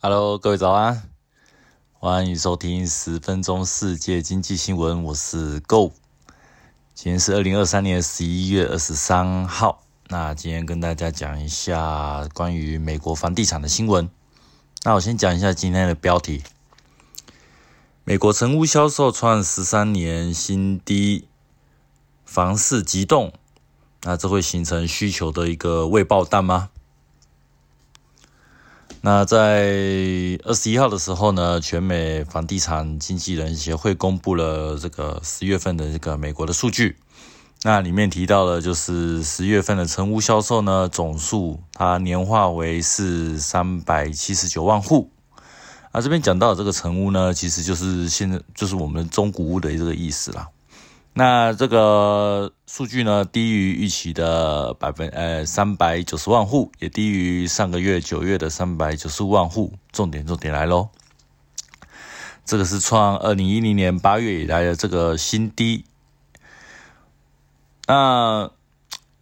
Hello，各位早安，欢迎收听十分钟世界经济新闻，我是 Go。今天是二零二三年十一月二十三号，那今天跟大家讲一下关于美国房地产的新闻。那我先讲一下今天的标题：美国成屋销售创十三年新低，房市急动，那这会形成需求的一个未爆弹吗？那在二十一号的时候呢，全美房地产经纪人协会公布了这个十月份的这个美国的数据。那里面提到了，就是十月份的成屋销售呢，总数它年化为是三百七十九万户。啊，这边讲到这个成屋呢，其实就是现在就是我们中古屋的这个意思啦。那这个数据呢，低于预期的百分呃三百九十万户，也低于上个月九月的三百九十五万户。重点重点来喽，这个是创二零一零年八月以来的这个新低。那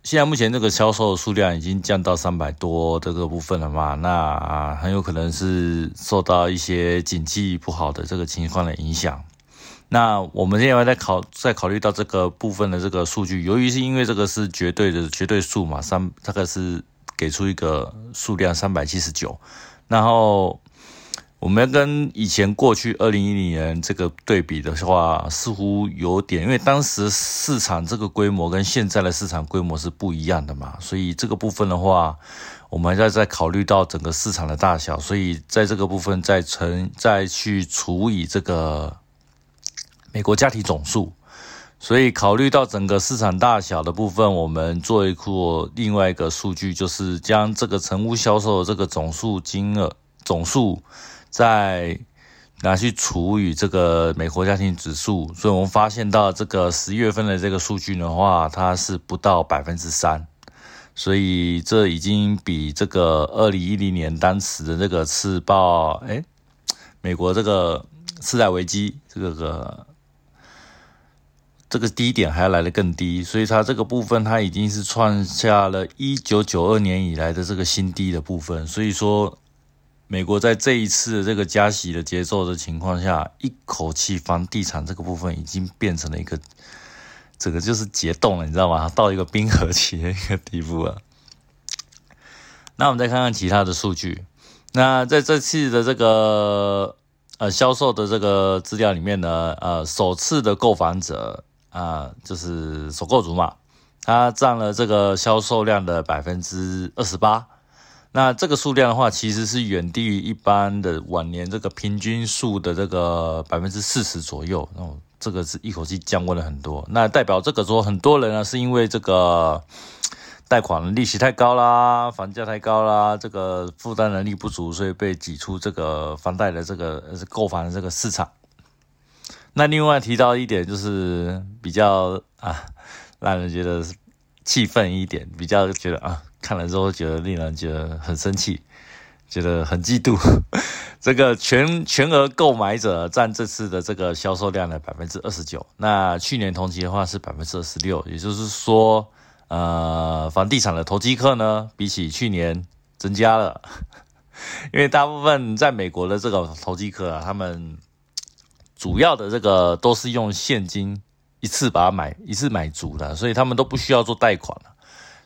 现在目前这个销售数量已经降到三百多这个部分了嘛？那很有可能是受到一些景气不好的这个情况的影响。那我们现在在考，在考虑到这个部分的这个数据，由于是因为这个是绝对的绝对数嘛，三这个是给出一个数量三百七十九，然后我们跟以前过去二零一零年这个对比的话，似乎有点，因为当时市场这个规模跟现在的市场规模是不一样的嘛，所以这个部分的话，我们还在在考虑到整个市场的大小，所以在这个部分再乘再去除以这个。美国家庭总数，所以考虑到整个市场大小的部分，我们做一个另外一个数据，就是将这个成屋销售的这个总数金额总数，再拿去除以这个美国家庭指数，所以我们发现到这个十月份的这个数据的话，它是不到百分之三，所以这已经比这个二零一零年当时的这个次报，哎，美国这个次贷危机这个。这个低点还要来得更低，所以它这个部分它已经是创下了一九九二年以来的这个新低的部分。所以说，美国在这一次的这个加息的节奏的情况下，一口气房地产这个部分已经变成了一个，这个就是结冻了，你知道吗？到一个冰河期的一个地步了。那我们再看看其他的数据。那在这次的这个呃销售的这个资料里面呢，呃，首次的购房者。啊，就是首购族嘛，它占了这个销售量的百分之二十八。那这个数量的话，其实是远低于一般的晚年这个平均数的这个百分之四十左右。哦，这个是一口气降温了很多。那代表这个说，很多人呢是因为这个贷款利息太高啦，房价太高啦，这个负担能力不足，所以被挤出这个房贷的这个购房的这个市场。那另外提到一点，就是比较啊，让人觉得气愤一点，比较觉得啊，看了之后觉得令人觉得很生气，觉得很嫉妒。这个全全额购买者占这次的这个销售量的百分之二十九，那去年同期的话是百分之二十六，也就是说，呃，房地产的投机客呢，比起去年增加了，因为大部分在美国的这个投机客啊，他们。主要的这个都是用现金一次把它买一次买足的，所以他们都不需要做贷款了。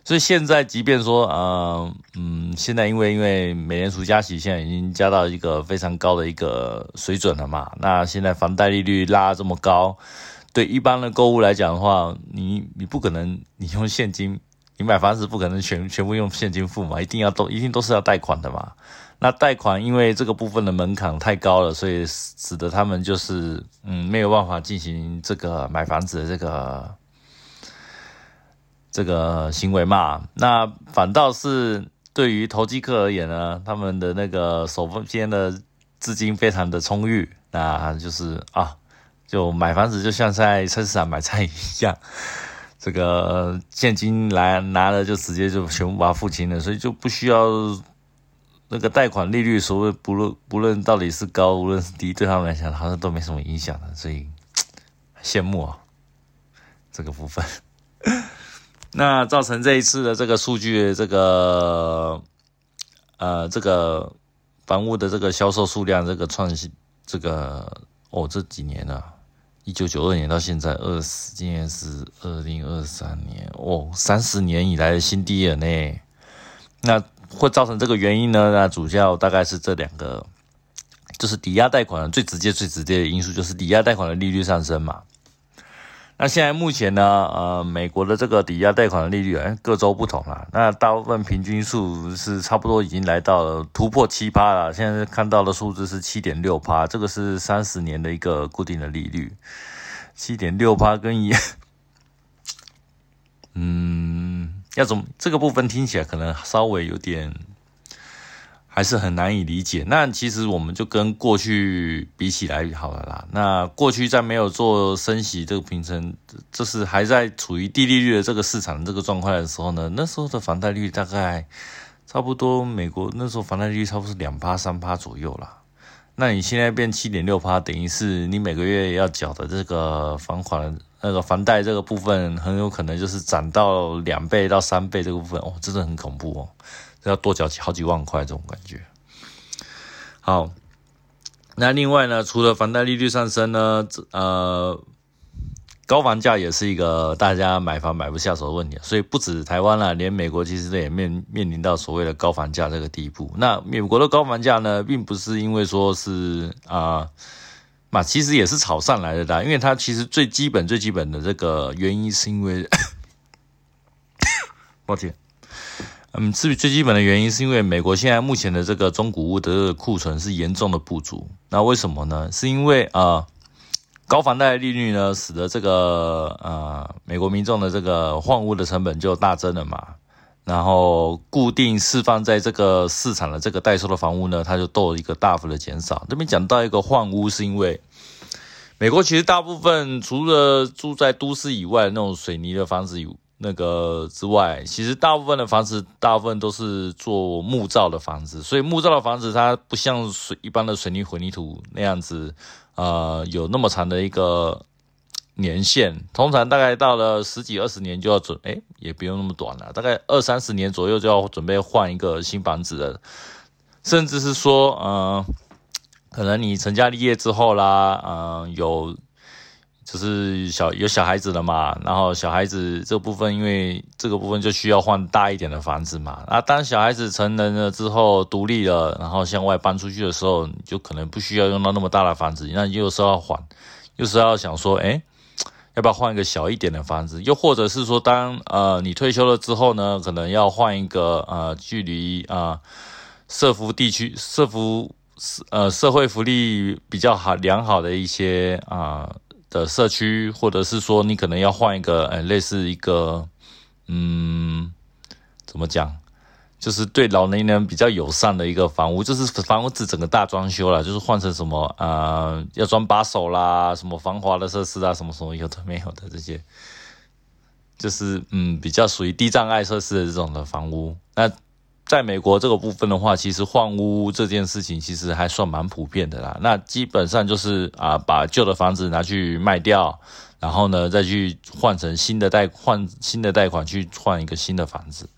所以现在即便说，呃，嗯，现在因为因为美联储加息，现在已经加到一个非常高的一个水准了嘛。那现在房贷利率拉这么高，对一般的购物来讲的话，你你不可能你用现金，你买房子不可能全全部用现金付嘛，一定要都一定都是要贷款的嘛。那贷款因为这个部分的门槛太高了，所以使得他们就是嗯没有办法进行这个买房子的这个这个行为嘛。那反倒是对于投机客而言呢，他们的那个手边的资金非常的充裕，那就是啊，就买房子就像在菜市场买菜一样，这个现金来拿了就直接就全部把它付清了，所以就不需要。那个贷款利率，所谓不论不论到底是高，无论是低，对他们来讲好像都没什么影响的，所以羡慕啊这个部分。那造成这一次的这个数据，这个呃这个房屋的这个销售数量这个创新，这个哦这几年呢，一九九二年到现在二十，今年是二零二三年哦，三十年以来的新低了呢。那会造成这个原因呢？那主要大概是这两个，就是抵押贷款最直接、最直接的因素就是抵押贷款的利率上升嘛。那现在目前呢，呃，美国的这个抵押贷款的利率啊，各州不同啦。那大部分平均数是差不多已经来到了突破七趴了。现在看到的数字是七点六趴，这个是三十年的一个固定的利率。七点六趴跟一，嗯，要怎么这个部分听起来可能稍微有点。还是很难以理解。那其实我们就跟过去比起来好了啦。那过去在没有做升息这个平衡，就是还在处于低利率的这个市场这个状况的时候呢，那时候的房贷率大概差不多，美国那时候房贷率差不多是两趴三趴左右啦。那你现在变七点六趴，等于是你每个月要缴的这个房款那个房贷这个部分，很有可能就是涨到两倍到三倍这个部分哦，真的很恐怖哦。要多缴好几万块，这种感觉。好，那另外呢，除了房贷利率上升呢，呃，高房价也是一个大家买房买不下手的问题。所以不止台湾啦，连美国其实也面面临到所谓的高房价这个地步。那美国的高房价呢，并不是因为说是啊，嘛，其实也是炒上来的啦。因为它其实最基本最基本的这个原因，是因为，抱歉。嗯，至于最基本的原因，是因为美国现在目前的这个中古屋的库存是严重的不足。那为什么呢？是因为啊，高房贷利率呢，使得这个呃美国民众的这个换屋的成本就大增了嘛。然后固定释放在这个市场的这个待售的房屋呢，它就都一个大幅的减少。这边讲到一个换屋，是因为美国其实大部分除了住在都市以外，那种水泥的房子有。那个之外，其实大部分的房子，大部分都是做木造的房子，所以木造的房子它不像水一般的水泥混凝土那样子，呃，有那么长的一个年限，通常大概到了十几二十年就要准，哎，也不用那么短了，大概二三十年左右就要准备换一个新房子了，甚至是说，呃，可能你成家立业之后啦，嗯，有。就是小有小孩子了嘛，然后小孩子这部分，因为这个部分就需要换大一点的房子嘛。那当小孩子成人了之后，独立了，然后向外搬出去的时候，就可能不需要用到那么大的房子。那有时候要还，有时候要想说，哎，要不要换一个小一点的房子？又或者是说，当呃你退休了之后呢，可能要换一个呃距离啊社福地区、社福呃社会福利比较好、良好的一些啊。的社区，或者是说你可能要换一个，呃，类似一个，嗯，怎么讲，就是对老年人比较友善的一个房屋，就是房屋子整个大装修了，就是换成什么，呃，要装把手啦，什么防滑的设施啊，什么什么有的没有的这些，就是嗯，比较属于低障碍设施的这种的房屋，那。在美国这个部分的话，其实换屋这件事情其实还算蛮普遍的啦。那基本上就是啊，把旧的房子拿去卖掉，然后呢再去换成新的贷换新的贷款去换一个新的房子。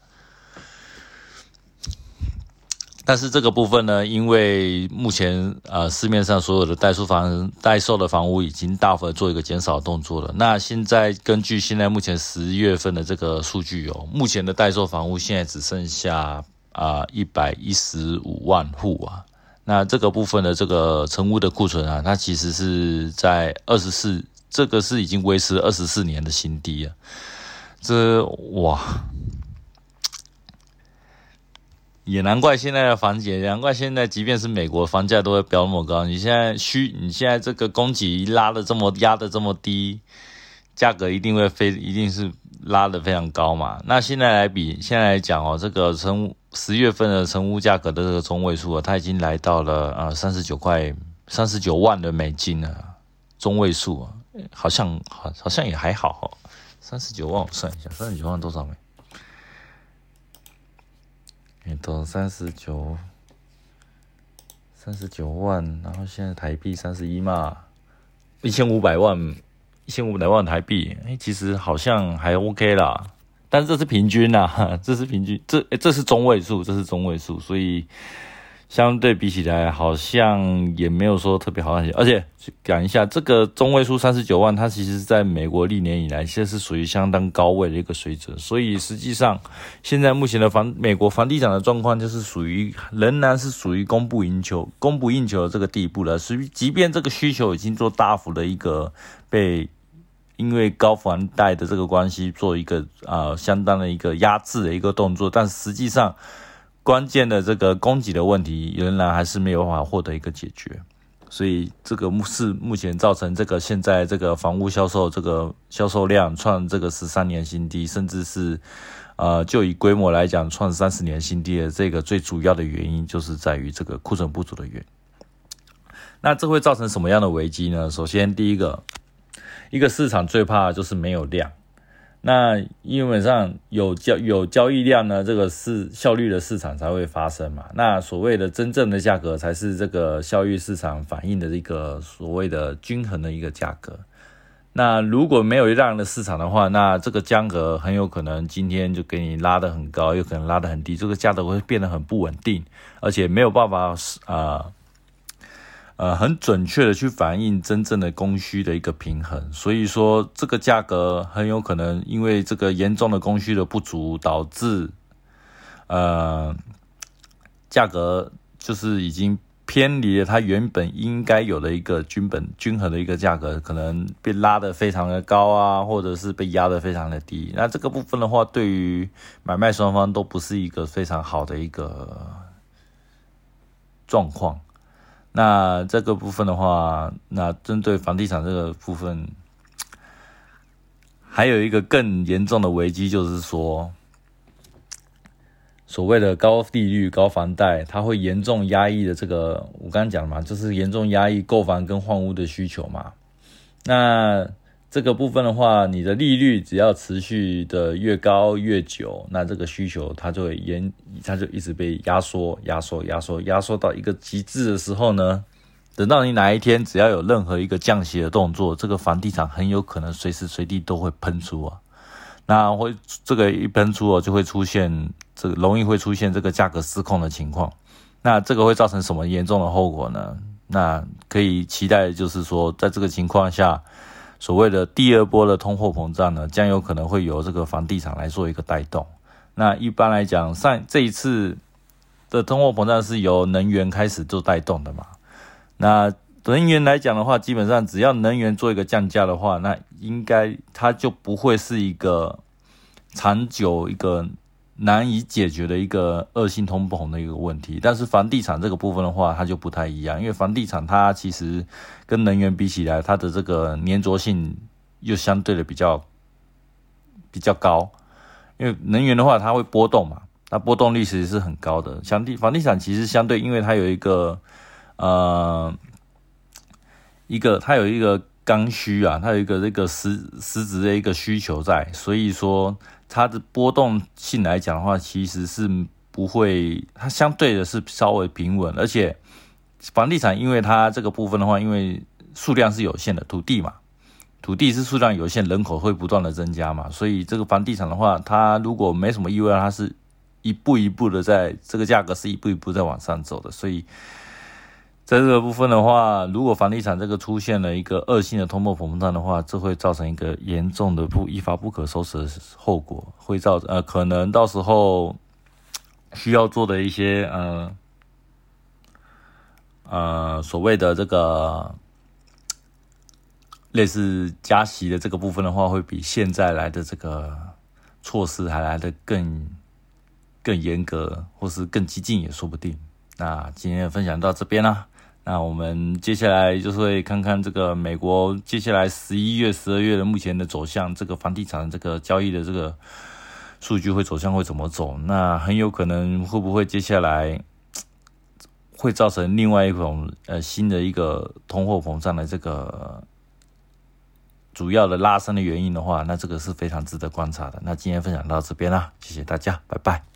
但是这个部分呢，因为目前呃市面上所有的代售房代售的房屋已经大幅做一个减少动作了。那现在根据现在目前十月份的这个数据哦，目前的代售房屋现在只剩下。啊，一百一十五万户啊，那这个部分的这个成屋的库存啊，它其实是在二十四，这个是已经维持二十四年的新低啊。这哇，也难怪现在的房价，难怪现在即便是美国房价都会飙那么高。你现在需，你现在这个供给拉的这么压的这么低，价格一定会非一定是拉的非常高嘛。那现在来比，现在来讲哦，这个成十月份的成屋价格的这个中位数啊，它已经来到了呃三十九块三十九万的美金了，中位数啊，好像好好像也还好哈，三十九万我算一下，三十九万多少美？哎，都三十九，三十九万，然后现在台币三十一嘛，一千五百万，一千五百万台币，哎，其实好像还 OK 啦。但是这是平均啦，这是平均，这这是中位数，这是中位数，所以相对比起来，好像也没有说特别好看些。而且讲一下，这个中位数三十九万，它其实在美国历年以来，现在是属于相当高位的一个水准。所以实际上，现在目前的房美国房地产的状况，就是属于仍然是属于供不应求、供不应求的这个地步了。所以，即便这个需求已经做大幅的一个被因为高房贷的这个关系做一个啊相当的一个压制的一个动作，但实际上。关键的这个供给的问题仍然还是没有办法获得一个解决，所以这个目是目前造成这个现在这个房屋销售这个销售量创这个十三年新低，甚至是呃就以规模来讲创三十年新低的这个最主要的原因，就是在于这个库存不足的原。那这会造成什么样的危机呢？首先，第一个，一个市场最怕就是没有量。那基本上有交有交易量呢，这个是效率的市场才会发生嘛。那所谓的真正的价格，才是这个效率市场反映的一个所谓的均衡的一个价格。那如果没有量的市场的话，那这个价格很有可能今天就给你拉得很高，有可能拉得很低，这个价格会变得很不稳定，而且没有办法啊。呃，很准确的去反映真正的供需的一个平衡，所以说这个价格很有可能因为这个严重的供需的不足，导致呃价格就是已经偏离了它原本应该有的一个均本均衡的一个价格，可能被拉得非常的高啊，或者是被压得非常的低。那这个部分的话，对于买卖双方都不是一个非常好的一个状况。那这个部分的话，那针对房地产这个部分，还有一个更严重的危机，就是说，所谓的高利率、高房贷，它会严重压抑的这个，我刚刚讲嘛，就是严重压抑购房跟换屋的需求嘛。那这个部分的话，你的利率只要持续的越高越久，那这个需求它就会延，它就一直被压缩、压缩、压缩、压缩到一个极致的时候呢，等到你哪一天只要有任何一个降息的动作，这个房地产很有可能随时随地都会喷出啊。那会这个一喷出哦，就会出现这个容易会出现这个价格失控的情况。那这个会造成什么严重的后果呢？那可以期待的就是说，在这个情况下。所谓的第二波的通货膨胀呢，将有可能会由这个房地产来做一个带动。那一般来讲，上这一次的通货膨胀是由能源开始做带动的嘛？那能源来讲的话，基本上只要能源做一个降价的话，那应该它就不会是一个长久一个。难以解决的一个恶性通膨的一个问题，但是房地产这个部分的话，它就不太一样，因为房地产它其实跟能源比起来，它的这个粘着性又相对的比较比较高，因为能源的话它会波动嘛，它波动率其实是很高的。相地房地产其实相对，因为它有一个呃一个它有一个刚需啊，它有一个这个实实质的一个需求在，所以说。它的波动性来讲的话，其实是不会，它相对的是稍微平稳，而且房地产因为它这个部分的话，因为数量是有限的，土地嘛，土地是数量有限，人口会不断的增加嘛，所以这个房地产的话，它如果没什么意外，它是一步一步的在这个价格是一步一步在往上走的，所以。在这个部分的话，如果房地产这个出现了一个恶性的通货膨胀的话，这会造成一个严重的不一发不可收拾的后果，会造呃可能到时候需要做的一些呃呃所谓的这个类似加息的这个部分的话，会比现在来的这个措施还来的更更严格，或是更激进也说不定。那今天分享到这边啦。那我们接下来就是会看看这个美国接下来十一月、十二月的目前的走向，这个房地产这个交易的这个数据会走向会怎么走？那很有可能会不会接下来会造成另外一种呃新的一个通货膨胀的这个主要的拉升的原因的话，那这个是非常值得观察的。那今天分享到这边啦，谢谢大家，拜拜。